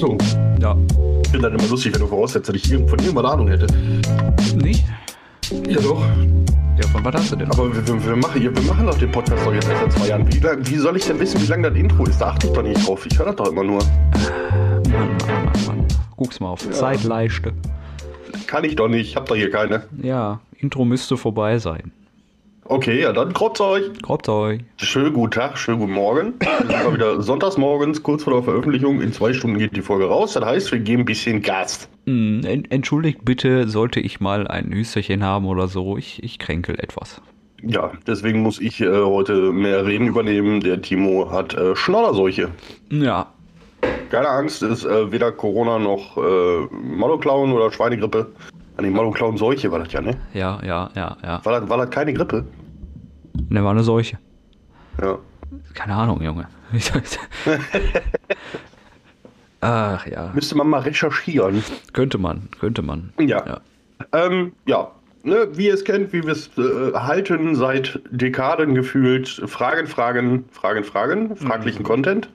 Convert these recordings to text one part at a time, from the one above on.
Achso, Ja. ich finde das immer lustig, wenn du voraussetzt, dass ich von irgendwas Ahnung hätte. Nicht? Ja doch. Ja, von was hast du denn? Aber wir, wir, wir, machen, wir machen doch den Podcast doch jetzt erst seit zwei Jahren. Wie, wie soll ich denn wissen, wie lang das Intro ist? Da achte ich doch nicht drauf. Ich höre das doch immer nur. Mann, Mann, Mann, Mann. Guck's mal auf Zeitleiste. Kann ich doch nicht. Ich hab doch hier keine. Ja, Intro müsste vorbei sein. Okay, ja dann kropft euch. Grabt euch. Schönen guten Tag, schönen guten Morgen. Wir sind mal wieder sonntags morgens, kurz vor der Veröffentlichung. In zwei Stunden geht die Folge raus. Das heißt, wir geben ein bisschen Gas. Hm, en- entschuldigt bitte, sollte ich mal ein Hüsterchen haben oder so. Ich, ich kränkel etwas. Ja, deswegen muss ich äh, heute mehr Reden übernehmen. Der Timo hat äh, Schnodderseuche. Ja. Keine Angst, ist äh, weder Corona noch äh, Maloklauen oder Schweinegrippe. Ah, nee, Maloklauen-Seuche war das ja, ne? Ja, ja, ja, ja. War das, war das keine Grippe? Ne, war eine Seuche. Ja. Keine Ahnung, Junge. Ach ja. Müsste man mal recherchieren. Könnte man, könnte man. Ja. Ja. Ähm, ja. Ne, wie ihr es kennt, wie wir es äh, halten, seit Dekaden gefühlt. Fragen, Fragen, Fragen, Fragen, fraglichen Content.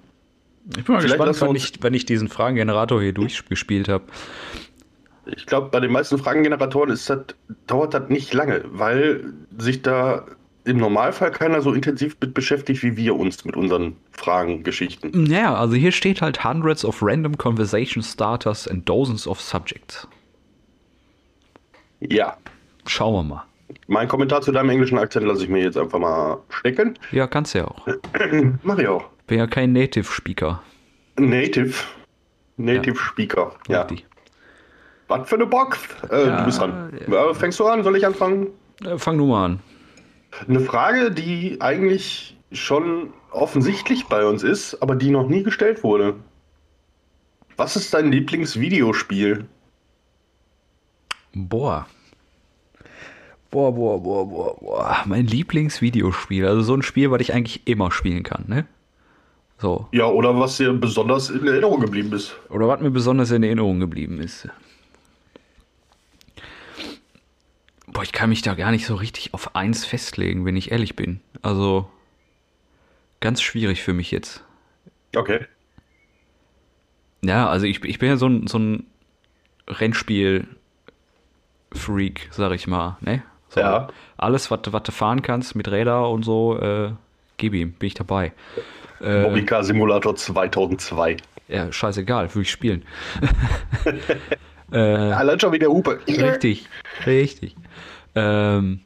Ich bin mal Vielleicht gespannt, uns- ich, wenn ich diesen Fragengenerator hier durchgespielt habe. Ich glaube, bei den meisten Fragengeneratoren ist das, dauert das nicht lange, weil sich da im Normalfall keiner so intensiv mit beschäftigt wie wir uns mit unseren Fragengeschichten. Naja, also hier steht halt hundreds of random conversation starters and dozens of subjects. Ja. Schauen wir mal. Mein Kommentar zu deinem englischen Akzent lasse ich mir jetzt einfach mal stecken. Ja, kannst ja auch. Mach ich auch. Bin ja kein Native Speaker. Native. Native Ja. Speaker. Ja. Richtig. Was für eine Box? Äh, Ja, du bist dran. Äh, fängst du an? Soll ich anfangen? Äh, fang du mal an. Eine Frage, die eigentlich schon offensichtlich bei uns ist, aber die noch nie gestellt wurde. Was ist dein Lieblingsvideospiel? Boah. Boah, boah, boah, boah, boah. Mein Lieblingsvideospiel. Also so ein Spiel, was ich eigentlich immer spielen kann, ne? So. Ja, oder was dir besonders in Erinnerung geblieben ist? Oder was mir besonders in Erinnerung geblieben ist. Boah, ich kann mich da gar nicht so richtig auf eins festlegen, wenn ich ehrlich bin. Also ganz schwierig für mich jetzt. Okay. Ja, also ich, ich bin ja so ein, so ein Rennspiel-Freak, sag ich mal, ne? So, Ja. Alles, was, was du fahren kannst mit Räder und so, äh, gib ihm, bin ich dabei. Äh, Mobica Simulator 2002. ja, scheißegal, würde ich spielen. äh, Allein schon wie der Hupe. Richtig, richtig. Ähm,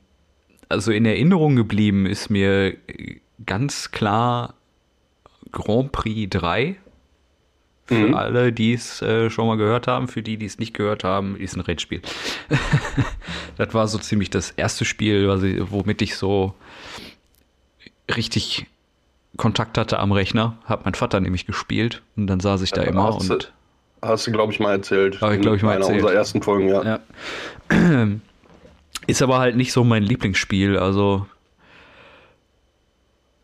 also in Erinnerung geblieben ist mir ganz klar Grand Prix 3. Für Mhm. alle, die es äh, schon mal gehört haben, für die, die es nicht gehört haben, ist ein Rennspiel. das war so ziemlich das erste Spiel, ich, womit ich so richtig Kontakt hatte am Rechner. Hat mein Vater nämlich gespielt und dann saß ich da Ja, immer hast du- und Hast du, glaube ich, mal erzählt. Hab ich, glaub ich, mal in einer erzählt. unserer ersten Folgen, ja. Ja. Ist aber halt nicht so mein Lieblingsspiel, also.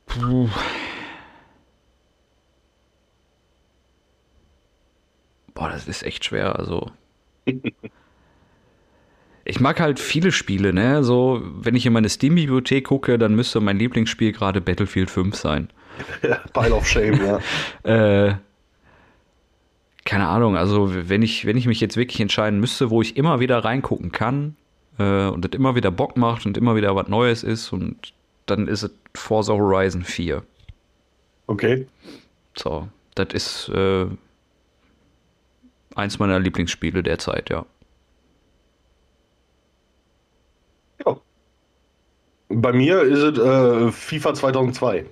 Puh. Boah, das ist echt schwer, also. Ich mag halt viele Spiele, ne? So, wenn ich in meine Steam-Bibliothek gucke, dann müsste mein Lieblingsspiel gerade Battlefield 5 sein. Pile of Shame, ja. Äh, keine Ahnung, also wenn ich, wenn ich mich jetzt wirklich entscheiden müsste, wo ich immer wieder reingucken kann äh, und das immer wieder Bock macht und immer wieder was Neues ist und dann ist es Forza Horizon 4. Okay. So, das ist äh, eins meiner Lieblingsspiele derzeit, ja. Ja. Bei mir ist es äh, FIFA 2002.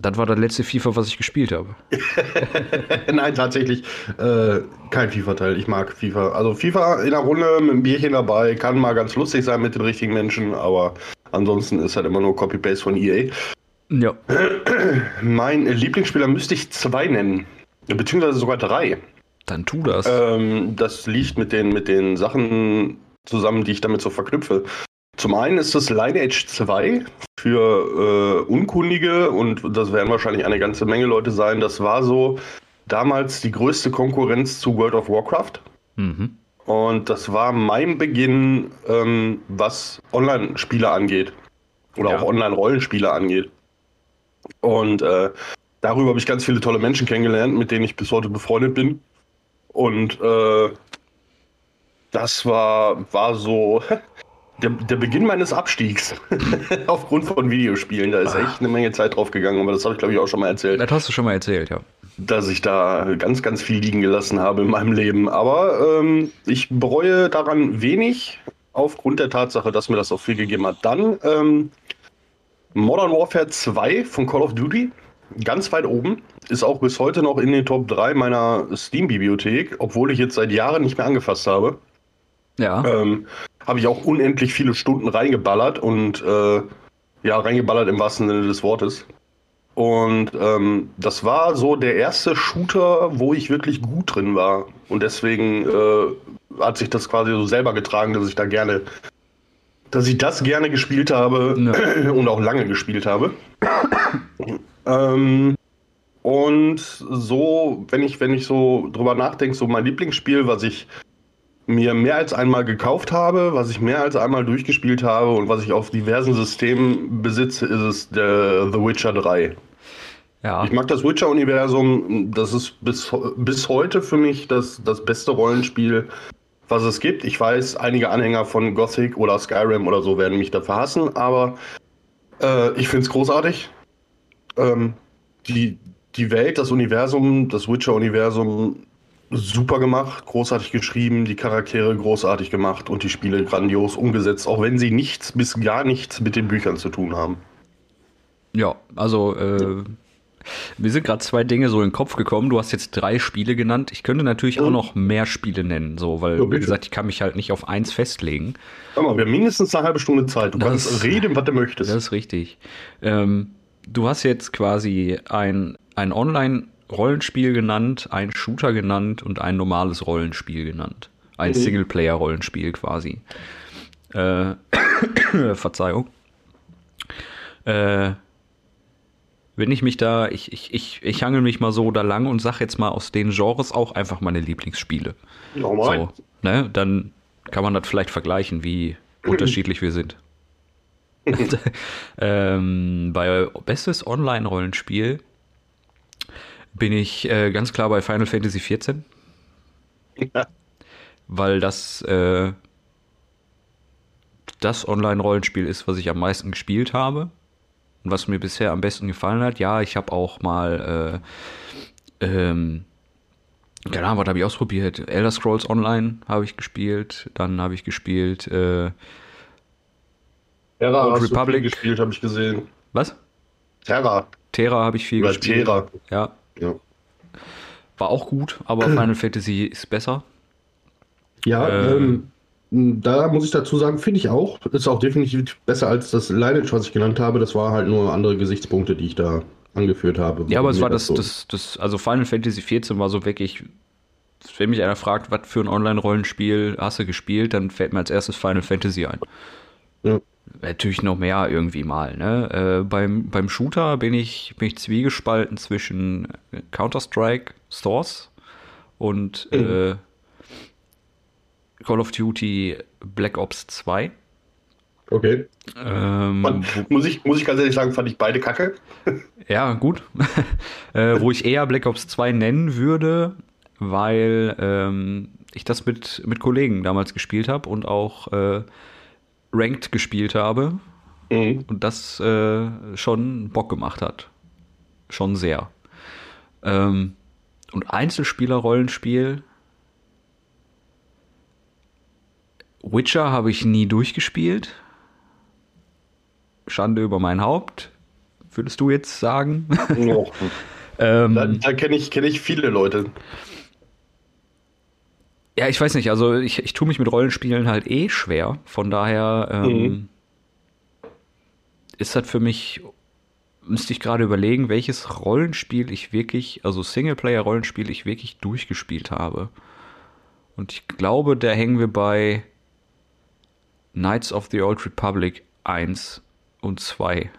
Das war das letzte FIFA, was ich gespielt habe. Nein, tatsächlich äh, kein FIFA-Teil. Ich mag FIFA. Also FIFA in der Runde mit einem Bierchen dabei kann mal ganz lustig sein mit den richtigen Menschen, aber ansonsten ist halt immer nur Copy-Paste von EA. Ja. Mein Lieblingsspieler müsste ich zwei nennen. Beziehungsweise sogar drei. Dann tu das. Ähm, das liegt mit den, mit den Sachen zusammen, die ich damit so verknüpfe. Zum einen ist das Lineage 2 für äh, Unkundige und das werden wahrscheinlich eine ganze Menge Leute sein. Das war so damals die größte Konkurrenz zu World of Warcraft. Mhm. Und das war mein Beginn, ähm, was Online-Spiele angeht. Oder Ja. auch Online-Rollenspiele angeht. Und äh, darüber habe ich ganz viele tolle Menschen kennengelernt, mit denen ich bis heute befreundet bin. Und äh, das war, war so der, der Beginn meines Abstiegs aufgrund von Videospielen. Da ist echt eine Menge Zeit drauf gegangen, aber das habe ich, glaube ich, auch schon mal erzählt. Das hast du schon mal erzählt, ja. Dass ich da ganz, ganz viel liegen gelassen habe in meinem Leben. Aber ähm, ich bereue daran wenig, aufgrund der Tatsache, dass mir das auch viel gegeben hat. Dann ähm, Modern Warfare 2 von Call of Duty. Ganz weit oben. Ist auch bis heute noch in den Top 3 meiner Steam-Bibliothek, obwohl ich jetzt seit Jahren nicht mehr angefasst habe. Ja. Ähm, habe ich auch unendlich viele Stunden reingeballert und äh, ja, reingeballert im wahrsten Sinne des Wortes. Und ähm, das war so der erste Shooter, wo ich wirklich gut drin war. Und deswegen äh, hat sich das quasi so selber getragen, dass ich da gerne, dass ich das gerne gespielt habe ja. und auch lange gespielt habe. ähm, und so, wenn ich, wenn ich so drüber nachdenke, so mein Lieblingsspiel, was ich mir mehr als einmal gekauft habe, was ich mehr als einmal durchgespielt habe und was ich auf diversen Systemen besitze, ist es der The Witcher 3. Ja. Ich mag das Witcher-Universum. Das ist bis, bis heute für mich das, das beste Rollenspiel, was es gibt. Ich weiß, einige Anhänger von Gothic oder Skyrim oder so werden mich dafür hassen, aber äh, ich finde es großartig. Ähm, die, die Welt, das Universum, das Witcher-Universum super gemacht, großartig geschrieben, die Charaktere großartig gemacht und die Spiele grandios umgesetzt, auch wenn sie nichts bis gar nichts mit den Büchern zu tun haben. Ja, also äh, mir sind gerade zwei Dinge so in den Kopf gekommen. Du hast jetzt drei Spiele genannt. Ich könnte natürlich mhm. auch noch mehr Spiele nennen, so, weil, ja, wie gesagt, ich kann mich halt nicht auf eins festlegen. Sag mal, wir haben mindestens eine halbe Stunde Zeit. Du das, kannst reden, was du möchtest. Das ist richtig. Ähm, du hast jetzt quasi ein, ein Online- Rollenspiel genannt, ein Shooter genannt und ein normales Rollenspiel genannt. Ein mhm. Singleplayer-Rollenspiel quasi. Äh, Verzeihung. Äh, wenn ich mich da, ich, ich, ich, ich hangel mich mal so da lang und sag jetzt mal aus den Genres auch einfach meine Lieblingsspiele. Normal. So, ne? Dann kann man das vielleicht vergleichen, wie unterschiedlich wir sind. ähm, bei bestes Online-Rollenspiel bin ich äh, ganz klar bei Final Fantasy XIV. Ja. Weil das äh, das Online-Rollenspiel ist, was ich am meisten gespielt habe und was mir bisher am besten gefallen hat. Ja, ich habe auch mal, äh, ähm, keine Ahnung, was habe ich ausprobiert? Elder Scrolls Online habe ich gespielt, dann habe ich gespielt äh, Terra Old Republic gespielt, habe ich gesehen. Was? Terra. Terra habe ich viel Oder gespielt. Terra. Ja, ja. War auch gut, aber Final Fantasy ist besser. Ja, äh, ähm, da muss ich dazu sagen, finde ich auch. Ist auch definitiv besser als das Lineage, was ich genannt habe. Das war halt nur andere Gesichtspunkte, die ich da angeführt habe. Ja, aber es war das, das, das, das, also Final Fantasy 14 war so wirklich, wenn mich einer fragt, was für ein Online-Rollenspiel hast du gespielt, dann fällt mir als erstes Final Fantasy ein. Ja natürlich noch mehr irgendwie mal. Ne? Äh, beim, beim Shooter bin ich, bin ich zwiegespalten zwischen Counter-Strike, Source und mhm. äh, Call of Duty Black Ops 2. Okay. Ähm, muss, ich, muss ich ganz ehrlich sagen, fand ich beide kacke. ja, gut. äh, wo ich eher Black Ops 2 nennen würde, weil ähm, ich das mit, mit Kollegen damals gespielt habe und auch äh, Ranked gespielt habe mhm. und das äh, schon Bock gemacht hat. Schon sehr. Ähm, und Einzelspieler-Rollenspiel. Witcher habe ich nie durchgespielt. Schande über mein Haupt, würdest du jetzt sagen? Oh. ähm, da, da kenne ich, kenn ich viele Leute. Ja, ich weiß nicht, also ich, ich tue mich mit Rollenspielen halt eh schwer. Von daher ähm, mhm. ist das für mich, müsste ich gerade überlegen, welches Rollenspiel ich wirklich, also Singleplayer-Rollenspiel ich wirklich durchgespielt habe. Und ich glaube, da hängen wir bei Knights of the Old Republic 1 und 2.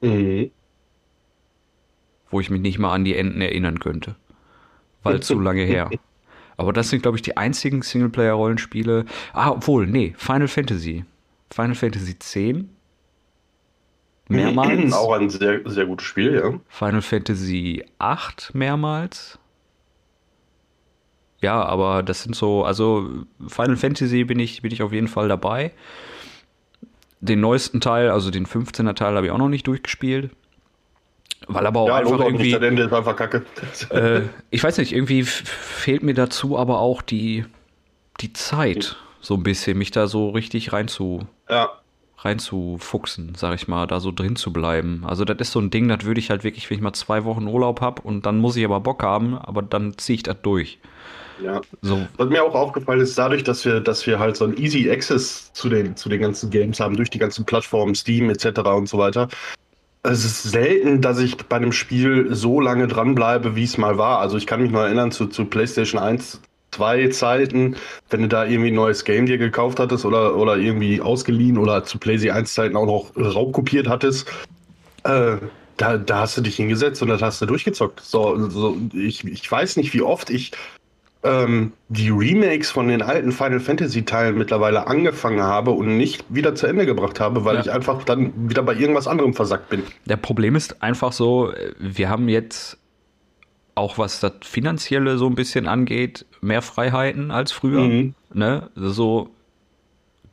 Mhm. Wo ich mich nicht mal an die Enden erinnern könnte. Weil zu lange her. Aber das sind, glaube ich, die einzigen Singleplayer-Rollenspiele. Ah, obwohl, nee, Final Fantasy. Final Fantasy X mehrmals. Auch ein sehr, sehr gutes Spiel, ja. Final Fantasy 8 mehrmals. Ja, aber das sind so, also Final Fantasy bin ich, bin ich auf jeden Fall dabei. Den neuesten Teil, also den 15er Teil, habe ich auch noch nicht durchgespielt. Weil aber auch ja, einfach irgendwie. Ende ist einfach kacke. Äh, ich weiß nicht, irgendwie fehlt mir dazu aber auch die, die Zeit, so ein bisschen, mich da so richtig rein zu, ja. reinzufuchsen, sag ich mal, da so drin zu bleiben. Also das ist so ein Ding, das würde ich halt wirklich, wenn ich mal zwei Wochen Urlaub habe und dann muss ich aber Bock haben, aber dann ziehe ich das durch. Ja. So. Was mir auch aufgefallen ist, dadurch, dass wir, dass wir halt so ein Easy Access zu den, zu den ganzen Games haben, durch die ganzen Plattformen, Steam etc. und so weiter. Es ist selten, dass ich bei einem Spiel so lange dranbleibe, wie es mal war. Also ich kann mich noch erinnern zu, zu PlayStation 1, 2 Zeiten, wenn du da irgendwie ein neues Game dir gekauft hattest oder, oder irgendwie ausgeliehen oder zu PlayStation 1 Zeiten auch noch raubkopiert hattest. Äh, da, da hast du dich hingesetzt und das hast du durchgezockt. So, so ich, ich weiß nicht, wie oft ich ähm, die Remakes von den alten Final Fantasy Teilen mittlerweile angefangen habe und nicht wieder zu Ende gebracht habe, weil ja. ich einfach dann wieder bei irgendwas anderem versackt bin. Der Problem ist einfach so, wir haben jetzt auch was das Finanzielle so ein bisschen angeht, mehr Freiheiten als früher. Mhm. Ne? So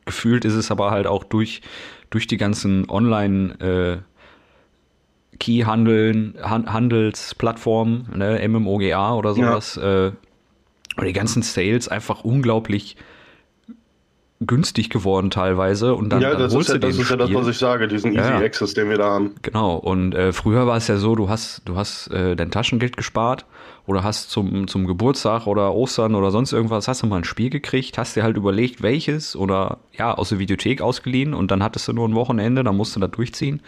gefühlt ist es aber halt auch durch, durch die ganzen Online- äh, Key-Handeln, Handelsplattformen, ne, MMOGA oder sowas, ja. äh, und die ganzen Sales einfach unglaublich günstig geworden teilweise und dann, ja, dann das holst ist ja, das ist ja das, was ich sage, diesen ja. Easy Access, den wir da haben. Genau, und äh, früher war es ja so, du hast, du hast äh, dein Taschengeld gespart oder hast zum, zum Geburtstag oder Ostern oder sonst irgendwas, hast du mal ein Spiel gekriegt, hast dir halt überlegt, welches oder ja, aus der Videothek ausgeliehen und dann hattest du nur ein Wochenende, dann musst du da durchziehen.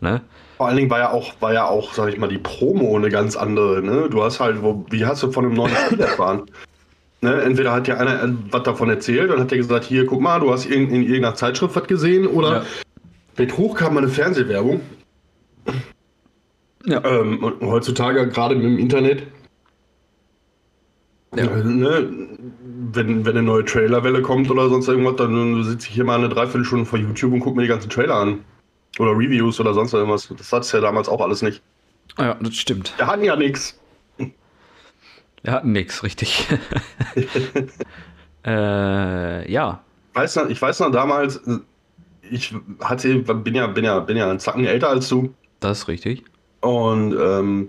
Ne? Vor allen Dingen war ja auch, war ja auch, sag ich mal, die Promo eine ganz andere. Ne? Du hast halt, wo, wie hast du von einem neuen Spiel erfahren? Ne? Entweder hat dir einer was davon erzählt und hat dir gesagt, hier, guck mal, du hast in, in irgendeiner Zeitschrift was gesehen oder ja. mit hoch kam mal eine Fernsehwerbung. Ja. Ähm, und heutzutage gerade mit dem Internet. Ja. Äh, ne? wenn, wenn eine neue Trailerwelle kommt oder sonst irgendwas, dann sitze ich hier mal eine Dreiviertelstunde vor YouTube und gucke mir die ganzen Trailer an. Oder Reviews oder sonst irgendwas. Das hat es ja damals auch alles nicht. Ja, das stimmt. Wir hatten ja nichts. Wir hatten nichts, richtig. äh, ja. Ich weiß, noch, ich weiß noch damals, ich hatte, bin ja, bin ja, bin ja einen Zacken älter als du. Das ist richtig. Und ähm,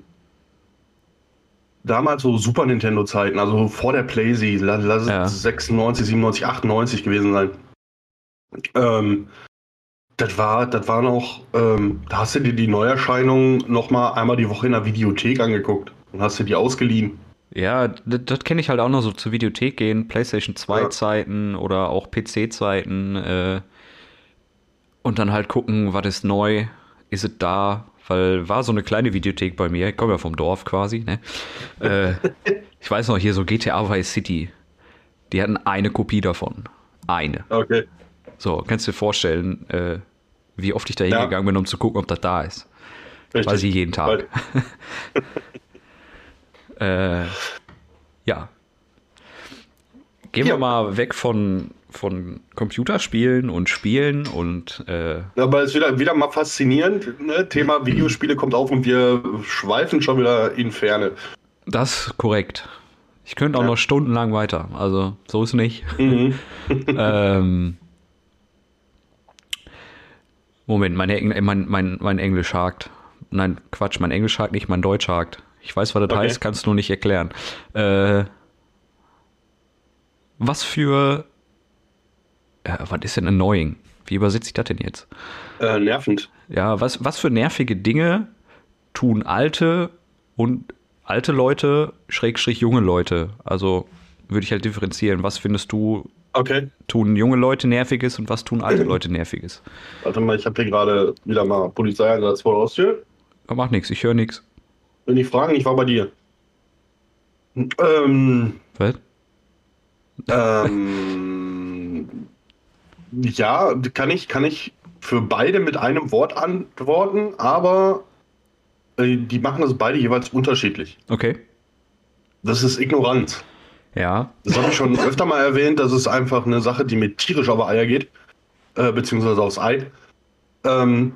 damals so Super Nintendo-Zeiten, also vor der PlayZ, lass es ja. 96, 97, 98 gewesen sein. Ähm, das war, das war noch, ähm, da hast du dir die Neuerscheinungen noch mal einmal die Woche in der Videothek angeguckt und hast dir die ausgeliehen. Ja, das, das kenne ich halt auch noch so zur Videothek gehen, PlayStation 2 ja. Zeiten oder auch PC Zeiten äh, und dann halt gucken, was ist neu, ist es da, weil war so eine kleine Videothek bei mir, ich komme ja vom Dorf quasi, ne? äh, ich weiß noch hier so GTA Vice City, die hatten eine Kopie davon, eine. Okay. So, kannst du dir vorstellen, äh, wie oft ich da hingegangen ja. bin, um zu gucken, ob das da ist. Richtig. Quasi jeden Tag. äh, ja. Gehen ja. wir mal weg von, von Computerspielen und Spielen und. Äh, Aber es ist wieder, wieder mal faszinierend. Ne? Thema Videospiele kommt auf und wir schweifen schon wieder in Ferne. Das ist korrekt. Ich könnte auch ja. noch stundenlang weiter. Also, so ist nicht. Mhm. ähm, Moment, mein, mein, mein, mein Englisch hakt. Nein, Quatsch, mein Englisch hakt nicht, mein Deutsch hakt. Ich weiß, was das okay. heißt, kannst du nur nicht erklären. Äh, was für. Äh, was ist denn annoying? Wie übersetze ich das denn jetzt? Äh, nervend. Ja, was, was für nervige Dinge tun alte und alte Leute, Schrägstrich junge Leute? Also würde ich halt differenzieren. Was findest du Okay. Tun junge Leute Nerviges und was tun alte Leute Nerviges? Warte mal, ich habe hier gerade wieder mal Polizeieinsatz vor der Haustür. Macht nichts, ich höre nichts. Wenn die fragen, ich war bei dir. Ähm. Was? Ähm. ja, kann ich, kann ich für beide mit einem Wort antworten, aber äh, die machen das beide jeweils unterschiedlich. Okay. Das ist Ignoranz. Ja. Das habe ich schon öfter mal erwähnt. Das ist einfach eine Sache, die mir tierisch auf Eier geht. Äh, beziehungsweise aufs Ei. Ähm,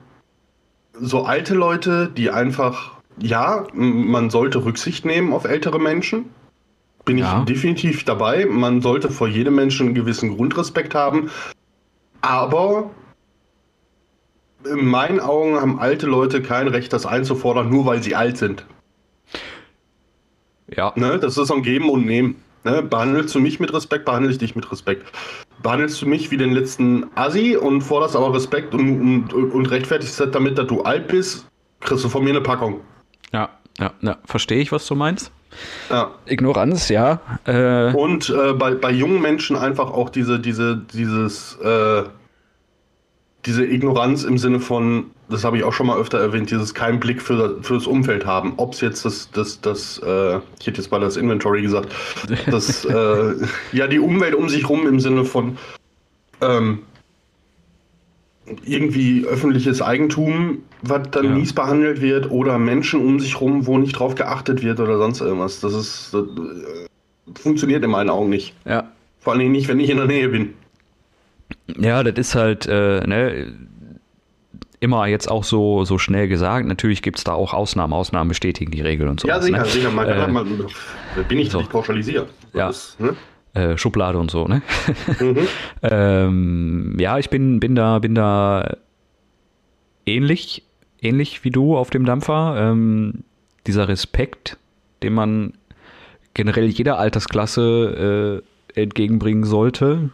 so alte Leute, die einfach, ja, man sollte Rücksicht nehmen auf ältere Menschen. Bin ja. ich definitiv dabei. Man sollte vor jedem Menschen einen gewissen Grundrespekt haben. Aber in meinen Augen haben alte Leute kein Recht, das einzufordern, nur weil sie alt sind. Ja. Ne, das ist ein Geben und Nehmen. Ne, behandelst du mich mit Respekt, behandle ich dich mit Respekt. Behandelst du mich wie den letzten Assi und forderst aber Respekt und, und, und rechtfertigst das damit, dass du alt bist, kriegst du von mir eine Packung. Ja, ja, ja. verstehe ich, was du meinst. Ja. Ignoranz, ja. Äh, und äh, bei, bei jungen Menschen einfach auch diese, diese, dieses, äh, diese Ignoranz im Sinne von, das habe ich auch schon mal öfter erwähnt, dieses keinen Blick für, für das Umfeld haben. Ob es jetzt das, das, das, äh, ich hätte jetzt mal das Inventory gesagt, das, äh, ja, die Umwelt um sich rum im Sinne von, ähm, irgendwie öffentliches Eigentum, was dann ja. mies behandelt wird, oder Menschen um sich rum, wo nicht drauf geachtet wird oder sonst irgendwas. Das ist das, äh, funktioniert in meinen Augen nicht. Ja. Vor allem nicht, wenn ich in der Nähe bin. Ja, das ist halt, äh, ne, immer jetzt auch so, so schnell gesagt. Natürlich gibt es da auch Ausnahmen. Ausnahmen bestätigen die Regel und so. Ja, sicher, ne? sicher. Man kann äh, mal, bin ich so. nicht pauschalisiert. Ja. Ist, ne? äh, Schublade und so, ne? Mhm. ähm, ja, ich bin, bin da, bin da ähnlich, ähnlich wie du auf dem Dampfer. Ähm, dieser Respekt, den man generell jeder Altersklasse äh, entgegenbringen sollte.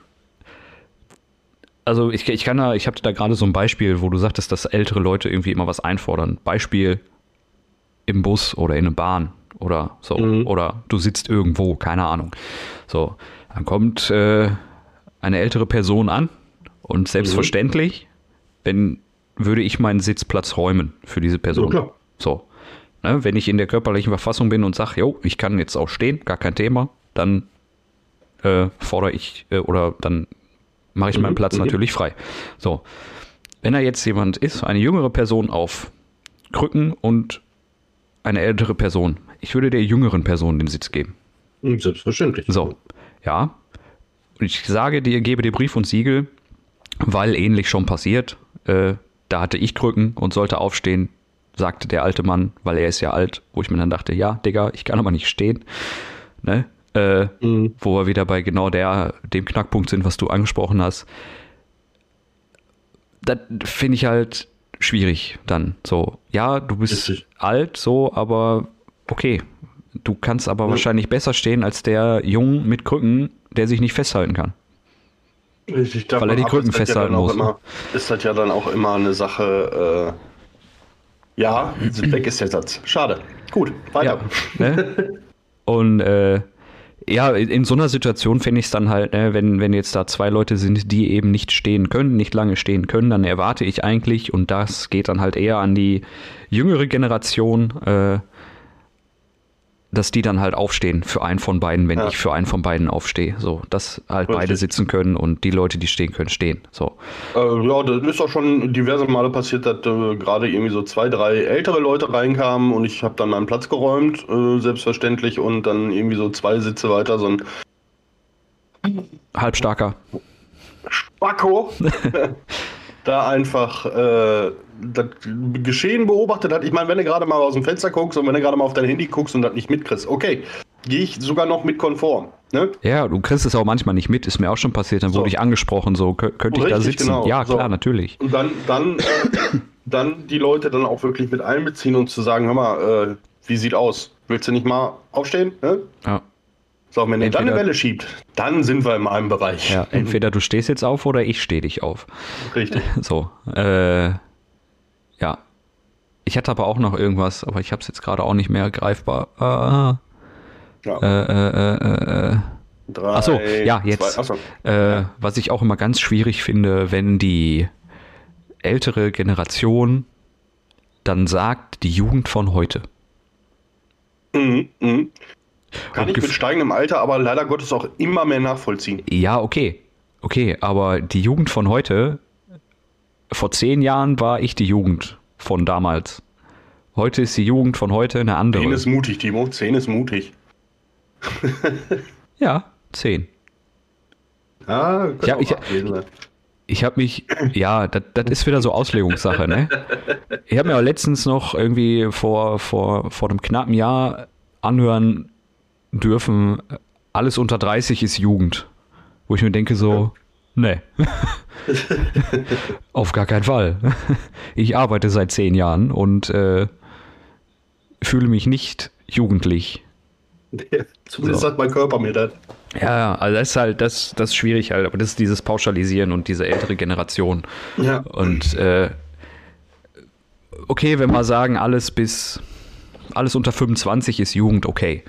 Also ich, ich kann da, ich habe da gerade so ein Beispiel, wo du sagtest, dass ältere Leute irgendwie immer was einfordern. Beispiel im Bus oder in der Bahn oder so. Mhm. Oder du sitzt irgendwo, keine Ahnung. So, dann kommt äh, eine ältere Person an und selbstverständlich, mhm. wenn würde ich meinen Sitzplatz räumen für diese Person. Ja, so. Ne, wenn ich in der körperlichen Verfassung bin und sage, jo, ich kann jetzt auch stehen, gar kein Thema, dann äh, fordere ich äh, oder dann mache ich meinen mhm. Platz mhm. natürlich frei. So. Wenn da jetzt jemand ist, eine jüngere Person auf Krücken und eine ältere Person, ich würde der jüngeren Person den Sitz geben. Hm, selbstverständlich. So, ja. Und ich sage dir, gebe dir Brief und Siegel, weil ähnlich schon passiert. Äh, da hatte ich Krücken und sollte aufstehen, sagte der alte Mann, weil er ist ja alt, wo ich mir dann dachte, ja, Digga, ich kann aber nicht stehen. Ne? Äh, mhm. Wo wir wieder bei genau der, dem Knackpunkt sind, was du angesprochen hast. Das finde ich halt schwierig dann so. Ja, du bist Richtig. alt, so, aber okay. Du kannst aber ja. wahrscheinlich besser stehen als der Jung mit Krücken, der sich nicht festhalten kann. Ich Weil er die Krücken festhalten ja muss. Immer, ist das ja dann auch immer eine Sache. Äh, ja, weg ist der Satz. Schade. Gut, weiter. Ja, ne? Und äh, ja, in so einer Situation finde ich es dann halt, ne, wenn, wenn jetzt da zwei Leute sind, die eben nicht stehen können, nicht lange stehen können, dann erwarte ich eigentlich, und das geht dann halt eher an die jüngere Generation, äh, dass die dann halt aufstehen für einen von beiden, wenn ja. ich für einen von beiden aufstehe. So, dass halt Richtig. beide sitzen können und die Leute, die stehen können, stehen. So. Äh, ja, das ist auch schon diverse Male passiert, dass äh, gerade irgendwie so zwei, drei ältere Leute reinkamen und ich habe dann meinen Platz geräumt, äh, selbstverständlich, und dann irgendwie so zwei Sitze weiter so ein Halbstarker. Spacko. da einfach äh, das Geschehen beobachtet hat. Ich meine, wenn du gerade mal aus dem Fenster guckst und wenn du gerade mal auf dein Handy guckst und das nicht mitkriegst, okay, gehe ich sogar noch mit konform. Ne? Ja, du kriegst es auch manchmal nicht mit, ist mir auch schon passiert, dann so. wurde ich angesprochen, so könnte ich da sitzen. Genau. Ja, klar, so. natürlich. Und dann, dann, äh, dann die Leute dann auch wirklich mit einbeziehen und zu sagen, hör mal, äh, wie sieht aus? Willst du nicht mal aufstehen? Ne? Ja. So, wenn er dann eine Welle schiebt, dann sind wir in einem Bereich. Ja, entweder du stehst jetzt auf oder ich stehe dich auf. Richtig. So, äh, ja. Ich hatte aber auch noch irgendwas, aber ich habe es jetzt gerade auch nicht mehr greifbar. Ah. Ja. Äh, äh, äh, äh. Drei, Achso, ja, jetzt. Zwei, achso. Äh, was ich auch immer ganz schwierig finde, wenn die ältere Generation dann sagt, die Jugend von heute. Mhm, mh. Kann ich mit steigendem Alter aber leider Gottes auch immer mehr nachvollziehen. Ja, okay. Okay, aber die Jugend von heute, vor zehn Jahren war ich die Jugend von damals. Heute ist die Jugend von heute eine andere. Zehn ist mutig, Timo. Zehn ist mutig. ja, zehn. Ah, ja, ich, Ich habe mich, ja, das, ist wieder so Auslegungssache, ne? Ich habe mir auch letztens noch irgendwie vor, vor, vor einem knappen Jahr anhören dürfen, alles unter 30 ist Jugend. Wo ich mir denke so, nee. Auf gar keinen Fall. Ich arbeite seit zehn Jahren und äh, fühle mich nicht jugendlich. Zumindest so. sagt mein Körper mir das. Ja, also das ist halt, das, das ist schwierig halt, aber das ist dieses Pauschalisieren und diese ältere Generation. Ja. Und äh, okay, wenn wir sagen, alles bis, alles unter 25 ist Jugend, okay.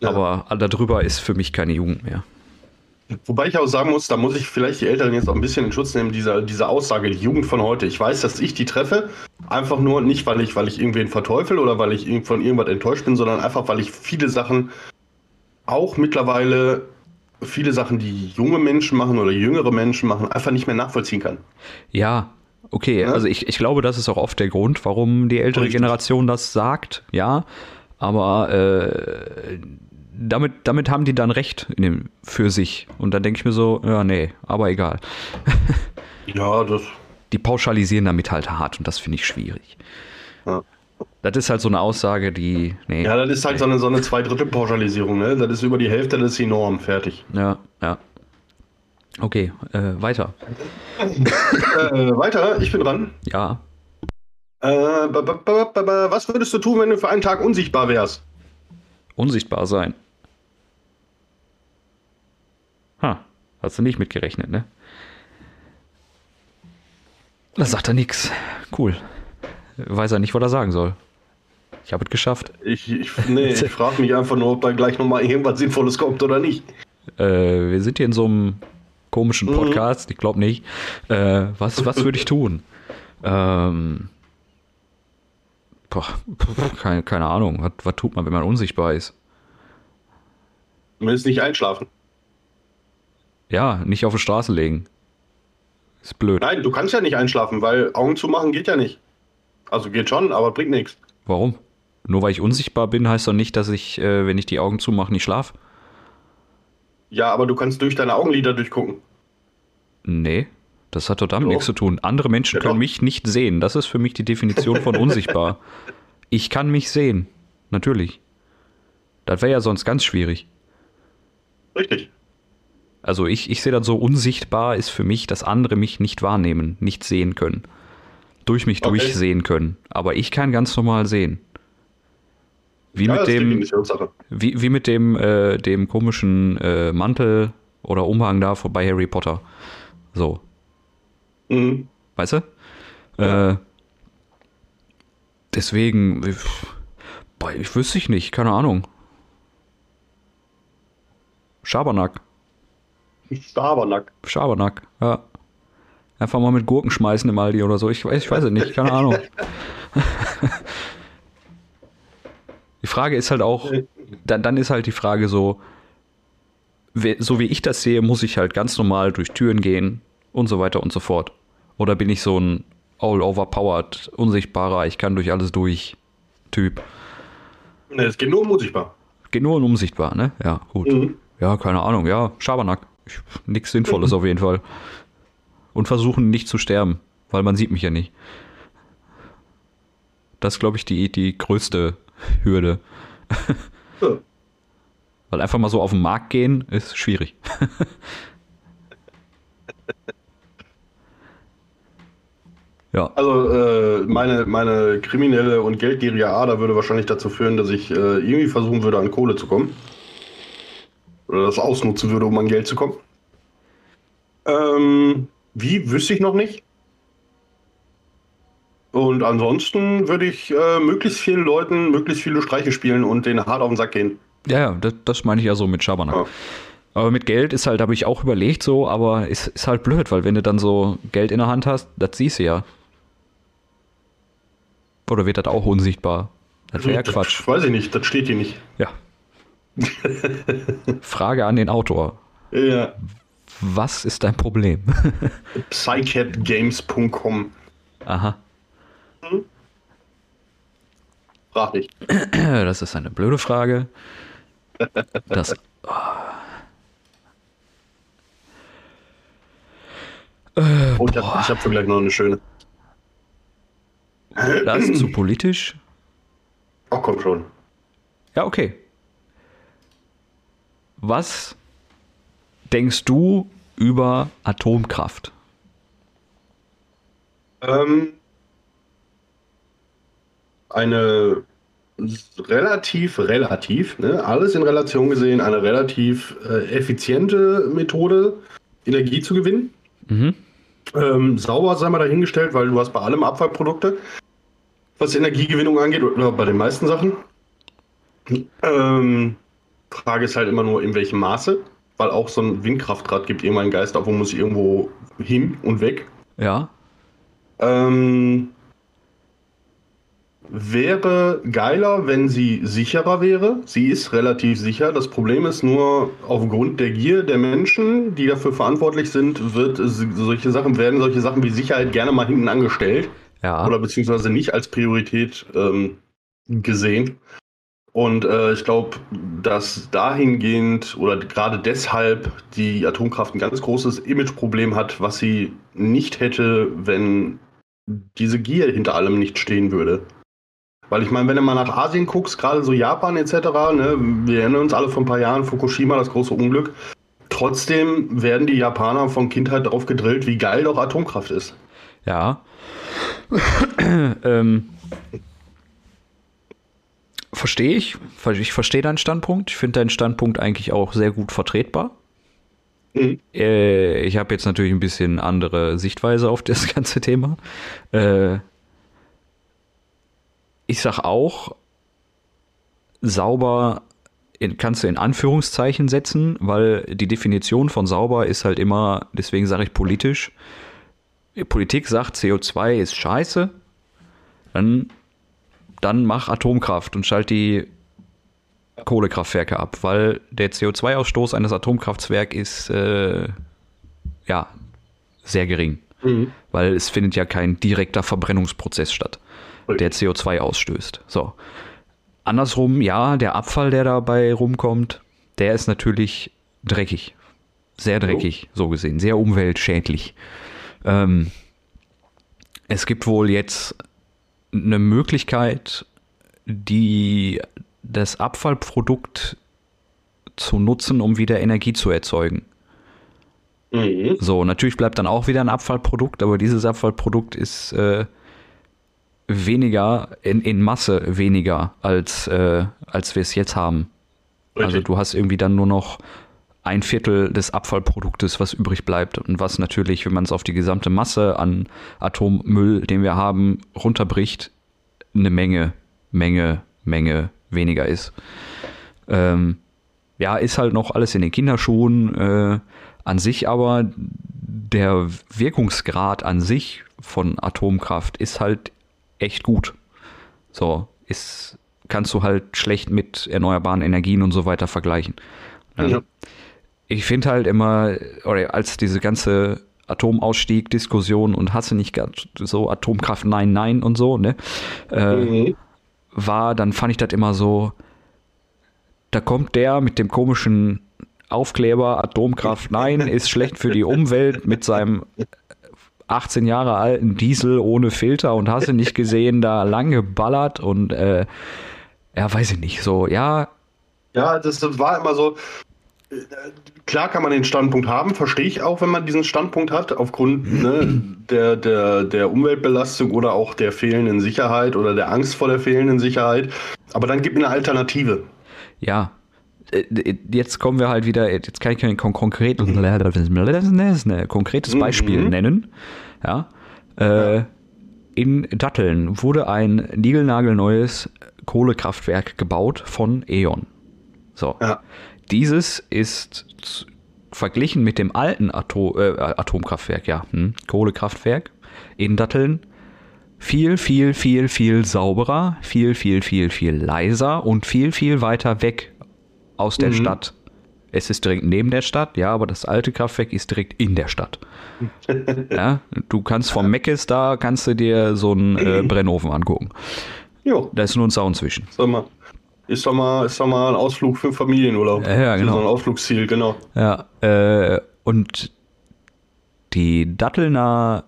Ja. Aber darüber ist für mich keine Jugend mehr. Wobei ich auch sagen muss, da muss ich vielleicht die Älteren jetzt auch ein bisschen in Schutz nehmen, diese, diese Aussage, die Jugend von heute. Ich weiß, dass ich die treffe, einfach nur nicht, weil ich, weil ich irgendwen verteufel oder weil ich von irgendwas enttäuscht bin, sondern einfach, weil ich viele Sachen auch mittlerweile, viele Sachen, die junge Menschen machen oder jüngere Menschen machen, einfach nicht mehr nachvollziehen kann. Ja, okay. Ja? Also ich, ich glaube, das ist auch oft der Grund, warum die ältere Richtig. Generation das sagt, ja. Aber äh, damit, damit haben die dann recht dem, für sich. Und dann denke ich mir so, ja, nee, aber egal. ja, das. Die pauschalisieren damit halt hart und das finde ich schwierig. Ja. Das ist halt so eine Aussage, die. Nee, ja, das ist halt nee. so eine, so eine Zweidrittel-Pauschalisierung, ne? Das ist über die Hälfte, das ist enorm, fertig. Ja, ja. Okay, äh, weiter. äh, weiter, ich bin dran. Ja. Äh, was würdest du tun, wenn du für einen Tag unsichtbar wärst? Unsichtbar sein. Hast du nicht mitgerechnet, ne? Da sagt er nix. Cool. Weiß er nicht, was er sagen soll. Ich habe es geschafft. Ich, ich, nee, ich frage mich einfach nur, ob da gleich nochmal irgendwas Sinnvolles kommt oder nicht. Äh, wir sind hier in so einem komischen mhm. Podcast, mhm. ich glaube nicht. Äh, was was würde ich tun? Ähm, boah, keine, keine Ahnung. Was, was tut man, wenn man unsichtbar ist? Man ist nicht einschlafen. Ja, nicht auf die Straße legen. Ist blöd. Nein, du kannst ja nicht einschlafen, weil Augen zu machen geht ja nicht. Also geht schon, aber bringt nichts. Warum? Nur weil ich unsichtbar bin, heißt doch nicht, dass ich, äh, wenn ich die Augen zumache, nicht schlafe. Ja, aber du kannst durch deine Augenlider durchgucken. Nee, das hat doch damit nichts zu tun. Andere Menschen ja, können doch. mich nicht sehen. Das ist für mich die Definition von unsichtbar. ich kann mich sehen. Natürlich. Das wäre ja sonst ganz schwierig. Richtig. Also ich, ich sehe dann so unsichtbar ist für mich, dass andere mich nicht wahrnehmen, nicht sehen können. Durch mich okay. durchsehen können. Aber ich kann ganz normal sehen. Wie ja, mit dem, wie, wie mit dem, äh, dem komischen äh, Mantel oder Umhang da bei Harry Potter. So. Mhm. Weißt du? Ja. Äh, deswegen, ich, boah, ich wüsste ich nicht, keine Ahnung. Schabernack. Schabernack. Schabernack, ja. Einfach mal mit Gurken schmeißen im Aldi oder so. Ich weiß, ich weiß es nicht, keine Ahnung. die Frage ist halt auch, dann, dann ist halt die Frage so, so wie ich das sehe, muss ich halt ganz normal durch Türen gehen und so weiter und so fort. Oder bin ich so ein all overpowered, unsichtbarer, ich kann durch alles durch Typ? Ne, es geht nur um unsichtbar. Geht nur um unsichtbar, ne? Ja, gut. Mhm. Ja, keine Ahnung. Ja, Schabernack. Nichts Sinnvolles auf jeden Fall. Und versuchen nicht zu sterben, weil man sieht mich ja nicht. Das ist, glaube ich, die, die größte Hürde. Ja. Weil einfach mal so auf den Markt gehen ist schwierig. ja. Also äh, meine, meine kriminelle und geldgierige Ader würde wahrscheinlich dazu führen, dass ich äh, irgendwie versuchen würde, an Kohle zu kommen oder das ausnutzen würde, um an Geld zu kommen. Ähm, wie, wüsste ich noch nicht. Und ansonsten würde ich äh, möglichst vielen Leuten möglichst viele Streiche spielen und denen hart auf den Sack gehen. Ja, ja, das, das meine ich ja so mit Schabernack. Ja. Aber mit Geld ist halt, habe ich auch überlegt so, aber ist, ist halt blöd, weil wenn du dann so Geld in der Hand hast, das siehst du ja. Oder wird das auch unsichtbar? Das wäre ja Quatsch. Weiß ich nicht, das steht hier nicht. Ja, Frage an den Autor. Ja. Was ist dein Problem? Psycatgames.com. Aha. Hm? Frag dich. Das ist eine blöde Frage. Das. Oh. Äh, oh, ich habe hab für gleich noch eine schöne. Das ist zu politisch. Ach komm schon. Ja, okay. Was denkst du über Atomkraft? Ähm, eine relativ, relativ, ne, alles in Relation gesehen, eine relativ äh, effiziente Methode, Energie zu gewinnen. Mhm. Ähm, sauber sei mal dahingestellt, weil du hast bei allem Abfallprodukte, was Energiegewinnung angeht, oder bei den meisten Sachen. Ähm, Frage ist halt immer nur, in welchem Maße, weil auch so ein Windkraftrad gibt irgendwann einen Geist auf und muss irgendwo hin und weg. Ja. Ähm, wäre geiler, wenn sie sicherer wäre. Sie ist relativ sicher. Das Problem ist nur, aufgrund der Gier der Menschen, die dafür verantwortlich sind, wird solche Sachen, werden solche Sachen wie Sicherheit gerne mal hinten angestellt. Ja. Oder beziehungsweise nicht als Priorität ähm, gesehen. Und äh, ich glaube, dass dahingehend oder gerade deshalb die Atomkraft ein ganz großes Imageproblem hat, was sie nicht hätte, wenn diese Gier hinter allem nicht stehen würde. Weil ich meine, wenn du mal nach Asien guckst, gerade so Japan etc., ne, wir erinnern uns alle vor ein paar Jahren, Fukushima, das große Unglück. Trotzdem werden die Japaner von Kindheit darauf gedrillt, wie geil doch Atomkraft ist. Ja. ähm, Verstehe ich. Ich verstehe deinen Standpunkt. Ich finde deinen Standpunkt eigentlich auch sehr gut vertretbar. Mhm. Äh, ich habe jetzt natürlich ein bisschen andere Sichtweise auf das ganze Thema. Äh, ich sag auch, sauber in, kannst du in Anführungszeichen setzen, weil die Definition von sauber ist halt immer, deswegen sage ich politisch. Politik sagt, CO2 ist scheiße, dann dann mach Atomkraft und schalt die Kohlekraftwerke ab, weil der CO2-Ausstoß eines Atomkraftwerks ist äh, ja sehr gering, mhm. weil es findet ja kein direkter Verbrennungsprozess statt, der CO2 ausstößt. So. Andersrum, ja, der Abfall, der dabei rumkommt, der ist natürlich dreckig. Sehr dreckig, so gesehen, sehr umweltschädlich. Ähm, es gibt wohl jetzt eine Möglichkeit, die das Abfallprodukt zu nutzen, um wieder Energie zu erzeugen. Mhm. So, natürlich bleibt dann auch wieder ein Abfallprodukt, aber dieses Abfallprodukt ist äh, weniger, in, in Masse weniger, als, äh, als wir es jetzt haben. Richtig. Also du hast irgendwie dann nur noch ein Viertel des Abfallproduktes, was übrig bleibt und was natürlich, wenn man es auf die gesamte Masse an Atommüll, den wir haben, runterbricht, eine Menge, Menge, Menge weniger ist. Ähm, ja, ist halt noch alles in den Kinderschuhen. Äh, an sich aber der Wirkungsgrad an sich von Atomkraft ist halt echt gut. So, ist, kannst du halt schlecht mit erneuerbaren Energien und so weiter vergleichen. Ähm, ja ich finde halt immer, oder als diese ganze Atomausstieg, Diskussion und hasse nicht ganz so Atomkraft, nein, nein und so, ne? Äh, mhm. War, dann fand ich das immer so, da kommt der mit dem komischen Aufkleber, Atomkraft, nein, ist schlecht für die Umwelt mit seinem 18 Jahre alten Diesel ohne Filter und hast du nicht gesehen, da lang geballert und äh, ja, weiß ich nicht, so, ja. Ja, das war immer so, Klar kann man den Standpunkt haben, verstehe ich auch, wenn man diesen Standpunkt hat, aufgrund ne, der, der, der Umweltbelastung oder auch der fehlenden Sicherheit oder der Angst vor der fehlenden Sicherheit. Aber dann gibt eine Alternative. Ja, äh, jetzt kommen wir halt wieder, jetzt kann ich ein konkret, konkretes Beispiel mhm. nennen. Ja. Äh, in Datteln wurde ein niegelnagelneues Kohlekraftwerk gebaut von E.ON. So. Ja. Dieses ist verglichen mit dem alten Atom, äh, Atomkraftwerk, ja, hm, Kohlekraftwerk in Datteln viel, viel, viel, viel sauberer, viel, viel, viel, viel leiser und viel, viel weiter weg aus der mhm. Stadt. Es ist direkt neben der Stadt, ja, aber das alte Kraftwerk ist direkt in der Stadt. ja, du kannst vom Meckes da, kannst du dir so einen äh, Brennofen angucken. Jo. Da ist nur ein Zaun zwischen. Sag mal, ist doch mal, ist doch mal ein Ausflug für Familienurlaub. Ja, ja genau. So ein Ausflugsziel, genau. Ja, äh, und Die Dattelner,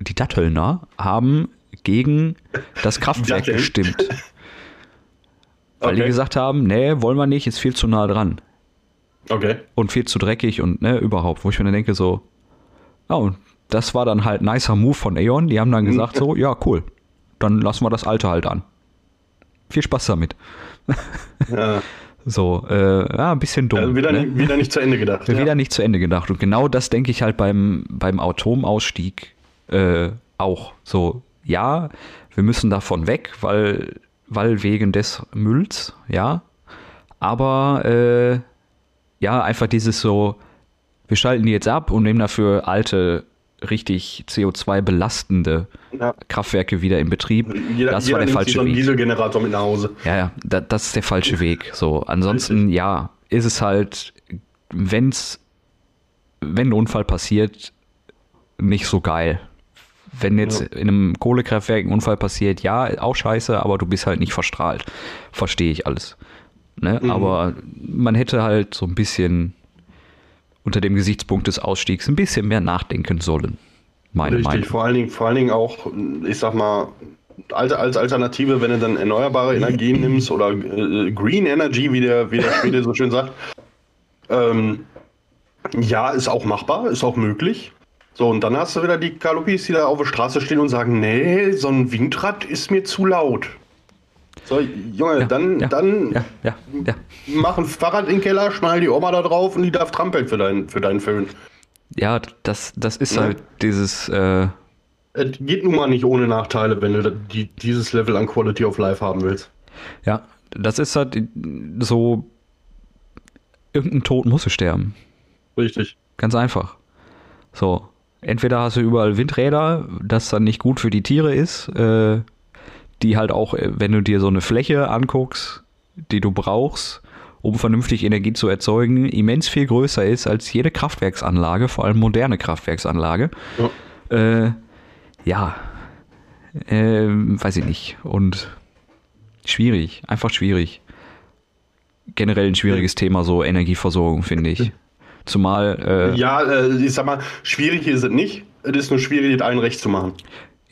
die Dattelner haben gegen das Kraftwerk gestimmt. Weil die Okay. gesagt haben, nee, wollen wir nicht, ist viel zu nah dran. Okay. Und viel zu dreckig und ne, überhaupt. Wo ich mir dann denke, so, ja, und das war dann halt nicer Move von Aeon. Die haben dann gesagt, so, ja, cool, dann lassen wir das alte halt an. Viel Spaß damit. Ja. So, äh, ja, ein bisschen dumm. Also wieder, ne? nicht, wieder nicht zu Ende gedacht. Wieder Ja. nicht zu Ende gedacht. Und genau das denke ich halt beim, beim Atomausstieg äh, auch. So, ja, wir müssen davon weg, weil, weil wegen des Mülls, ja. Aber äh, ja, einfach dieses so, wir schalten die jetzt ab und nehmen dafür alte, richtig CO2 belastende Ja. Kraftwerke wieder in Betrieb. Jeder, das jeder war der falsche Weg. Dieselgenerator mit nach Hause. Ja, ja, da, das ist der falsche Weg. So, ansonsten, ja, ist es halt, wenn's, wenn ein Unfall passiert, nicht so geil. Wenn jetzt Ja. in einem Kohlekraftwerk ein Unfall passiert, ja, auch scheiße, aber du bist halt nicht verstrahlt. Verstehe ich alles. Ne? Mhm. Aber man hätte halt so ein bisschen unter dem Gesichtspunkt des Ausstiegs ein bisschen mehr nachdenken sollen. Meine Richtig, Meinung. vor allen, Dingen, vor allen Dingen auch, ich sag mal, als, Alternative, wenn du dann erneuerbare Energien nimmst oder äh, Green Energy, wie der, wie der Schwede so schön sagt, ähm, ja, ist auch machbar, ist auch möglich. So, und dann hast du wieder die Kalupis, die da auf der Straße stehen und sagen, nee, so ein Windrad ist mir zu laut. So, Junge, Ja, dann, ja, dann Ja, mach ein Fahrrad in den Keller, schnall die Oma da drauf und die darf trampeln für, dein, für deinen Föhn. Ja, das, das ist Ja. halt dieses, äh, Es geht nun mal nicht ohne Nachteile, wenn du die, dieses Level an Quality of Life haben willst. Ja, das ist halt so, irgendein Tod muss sterben. Richtig. Ganz einfach. So, entweder hast du überall Windräder, das dann nicht gut für die Tiere ist, äh, die halt auch, äh, wenn du dir so eine Fläche anguckst, die du brauchst, um vernünftig Energie zu erzeugen, immens viel größer ist als jede Kraftwerksanlage, vor allem moderne Kraftwerksanlage. Ja. Äh, ja, ähm, weiß ich nicht. Und schwierig, einfach schwierig. Generell ein schwieriges Thema, so Energieversorgung, finde ich. Zumal, äh, Ja, äh, ich sag mal, schwierig ist es nicht. Es ist nur schwierig, es allen recht zu machen.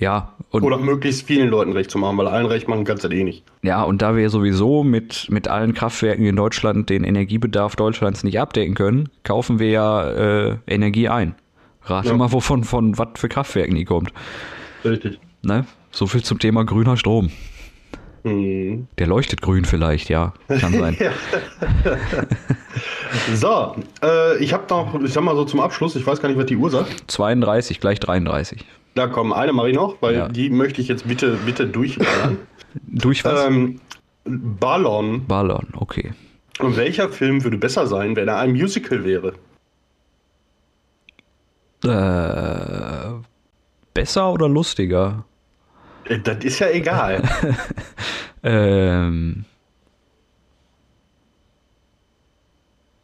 Ja, Oder möglichst vielen Leuten recht zu machen, weil allen recht machen kannst du das eh nicht. ja, und da wir sowieso mit, mit allen Kraftwerken in Deutschland den Energiebedarf Deutschlands nicht abdecken können, kaufen wir ja äh, Energie ein. Rate Ja. mal, wovon von was für Kraftwerken die kommt. Richtig. Ne? So viel zum Thema grüner Strom. Hm. Der leuchtet grün vielleicht, ja. Kann sein. So, äh, ich habe noch, ich sag mal so zum Abschluss, ich weiß gar nicht, was die Uhr sagt. 32, gleich 33. Da kommen eine mache ich noch, weil Ja. die möchte ich jetzt bitte, bitte durchballern. Durch was? ähm, Ballon. Ballon, okay. Und welcher Film würde besser sein, wenn er ein Musical wäre? Äh, besser oder lustiger? Äh, Das ist ja egal. Ähm.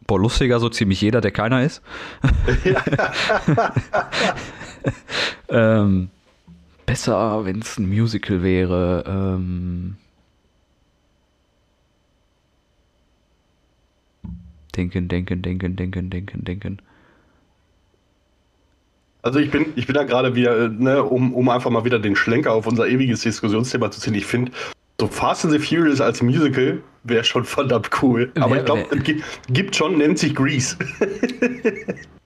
Boah, lustiger so ziemlich jeder, der keiner ist. ähm, besser, wenn es ein Musical wäre. Ähm, denken, denken, denken, denken, denken, denken. Also ich bin, ich bin da gerade wieder, äh, ne, um, um einfach mal wieder den Schlenker auf unser ewiges Diskussionsthema zu ziehen. Ich finde, so Fast and the Furious als Musical wäre schon verdammt cool. Aber Wär- ich glaube, es gibt, gibt schon, nennt sich Grease.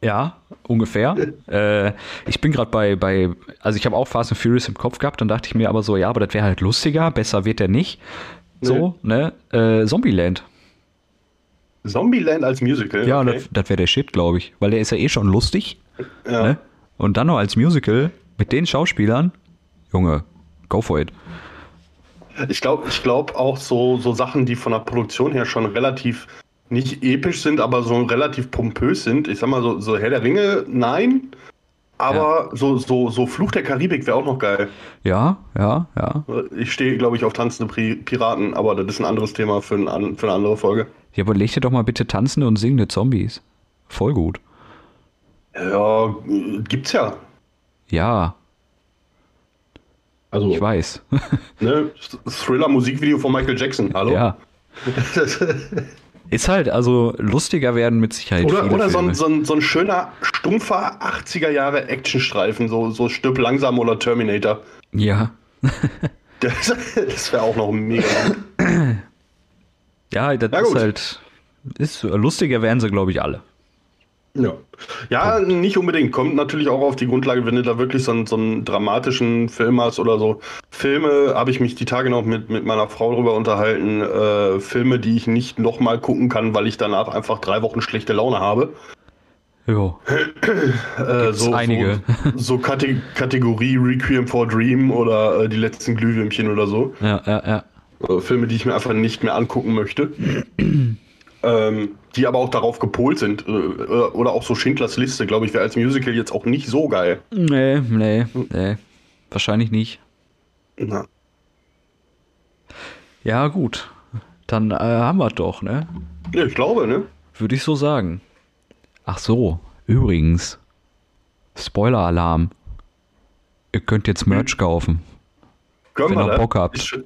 Ja, ungefähr. äh, ich bin gerade bei, bei, also ich habe auch Fast and Furious im Kopf gehabt, dann dachte ich mir aber so, ja, aber das wäre halt lustiger, besser wird der nicht. So, ne? Äh, Zombieland. Zombieland als Musical. Ja, okay. das, das wäre der Shit, glaube ich. Weil der ist ja eh schon lustig. ja. Ne? Und dann noch als Musical mit den Schauspielern. Junge, go for it. Ich glaube ich glaub auch so, so Sachen, die von der Produktion her schon relativ nicht episch sind, aber so relativ pompös sind. Ich sag mal so, so Herr der Ringe, nein. Aber so, so, so Fluch der Karibik wäre auch noch geil. Ja, ja, ja. Ich stehe, glaube ich, auf tanzende Piraten, aber das ist ein anderes Thema für, ein, für eine andere Folge. Ja, aber leg dir doch mal bitte tanzende und singende Zombies. Voll gut. Ja, gibt's ja. Ja, Also, ich weiß. ne, Thriller-Musikvideo von Michael Jackson. Hallo? ja. Ist halt, also lustiger werden mit Sicherheit. Oder, oder so, ein, so, ein, so ein schöner, stumpfer 80er Jahre Actionstreifen, so, so Stirb langsam oder Terminator. Ja. Das, das wäre auch noch mega. Ja, das Ja, ist halt. Ist, lustiger werden sie, glaube ich, alle. Ja. ja, nicht unbedingt. Kommt natürlich auch auf die Grundlage, wenn du da wirklich so einen, so einen dramatischen Film hast oder so. Filme habe ich mich die Tage noch mit, mit meiner Frau drüber unterhalten. Äh, Filme, die ich nicht nochmal gucken kann, weil ich danach einfach drei Wochen schlechte Laune habe. Jo. Äh, Gibt's einige. So, so Kate Kategorie Requiem for Dream oder äh, die letzten Glühwürmchen oder so. Ja, ja, ja. Äh, Filme, die ich mir einfach nicht mehr angucken möchte. ähm, die aber auch darauf gepolt sind. Äh, äh, oder auch so Schindlers Liste, glaube ich, wäre als Musical jetzt auch nicht so geil. Nee, nee, nee. Wahrscheinlich nicht. Na. Ja, gut. Dann äh, haben wir doch, ne? Ja, ich glaube, ne? Würde ich so sagen. Ach so, übrigens. Spoiler-Alarm. Ihr könnt jetzt Merch kaufen. Können Wenn ihr? Bock habt. Ist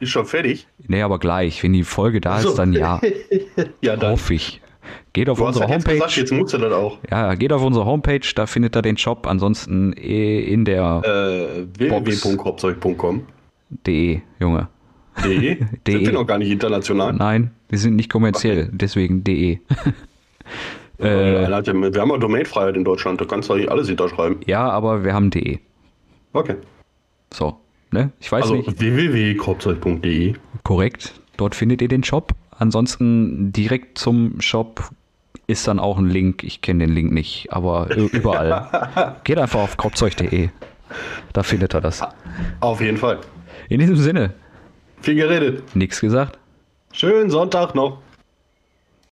ist schon fertig. Nee, aber gleich. Wenn die Folge da So. ist, dann ja. Ja, dann. Hoffe ich. Geht auf Du unsere Homepage. gesagt, jetzt musst du das auch. Ja, geht auf unsere Homepage, da findet ihr den Shop. Ansonsten eh in der Äh, www.hauptzeug.com. de, Junge. De. De. Sind wir noch gar nicht international? Nein, wir sind nicht kommerziell, deswegen de. Äh, ja, wir haben ja Domainfreiheit in Deutschland, du kannst doch nicht alles hinterschreiben. ja, aber wir haben de. Okay. So, ne? Ich weiß Also nicht. www.hauptzeug.de. Korrekt. Dort findet ihr den Shop. Ansonsten direkt zum Shop ist dann auch ein Link. Ich kenne den Link nicht, aber überall. Geht einfach auf kropzeug.de. Da findet ihr das. Auf jeden Fall. In diesem Sinne, Viel geredet. nichts gesagt. Schönen Sonntag noch.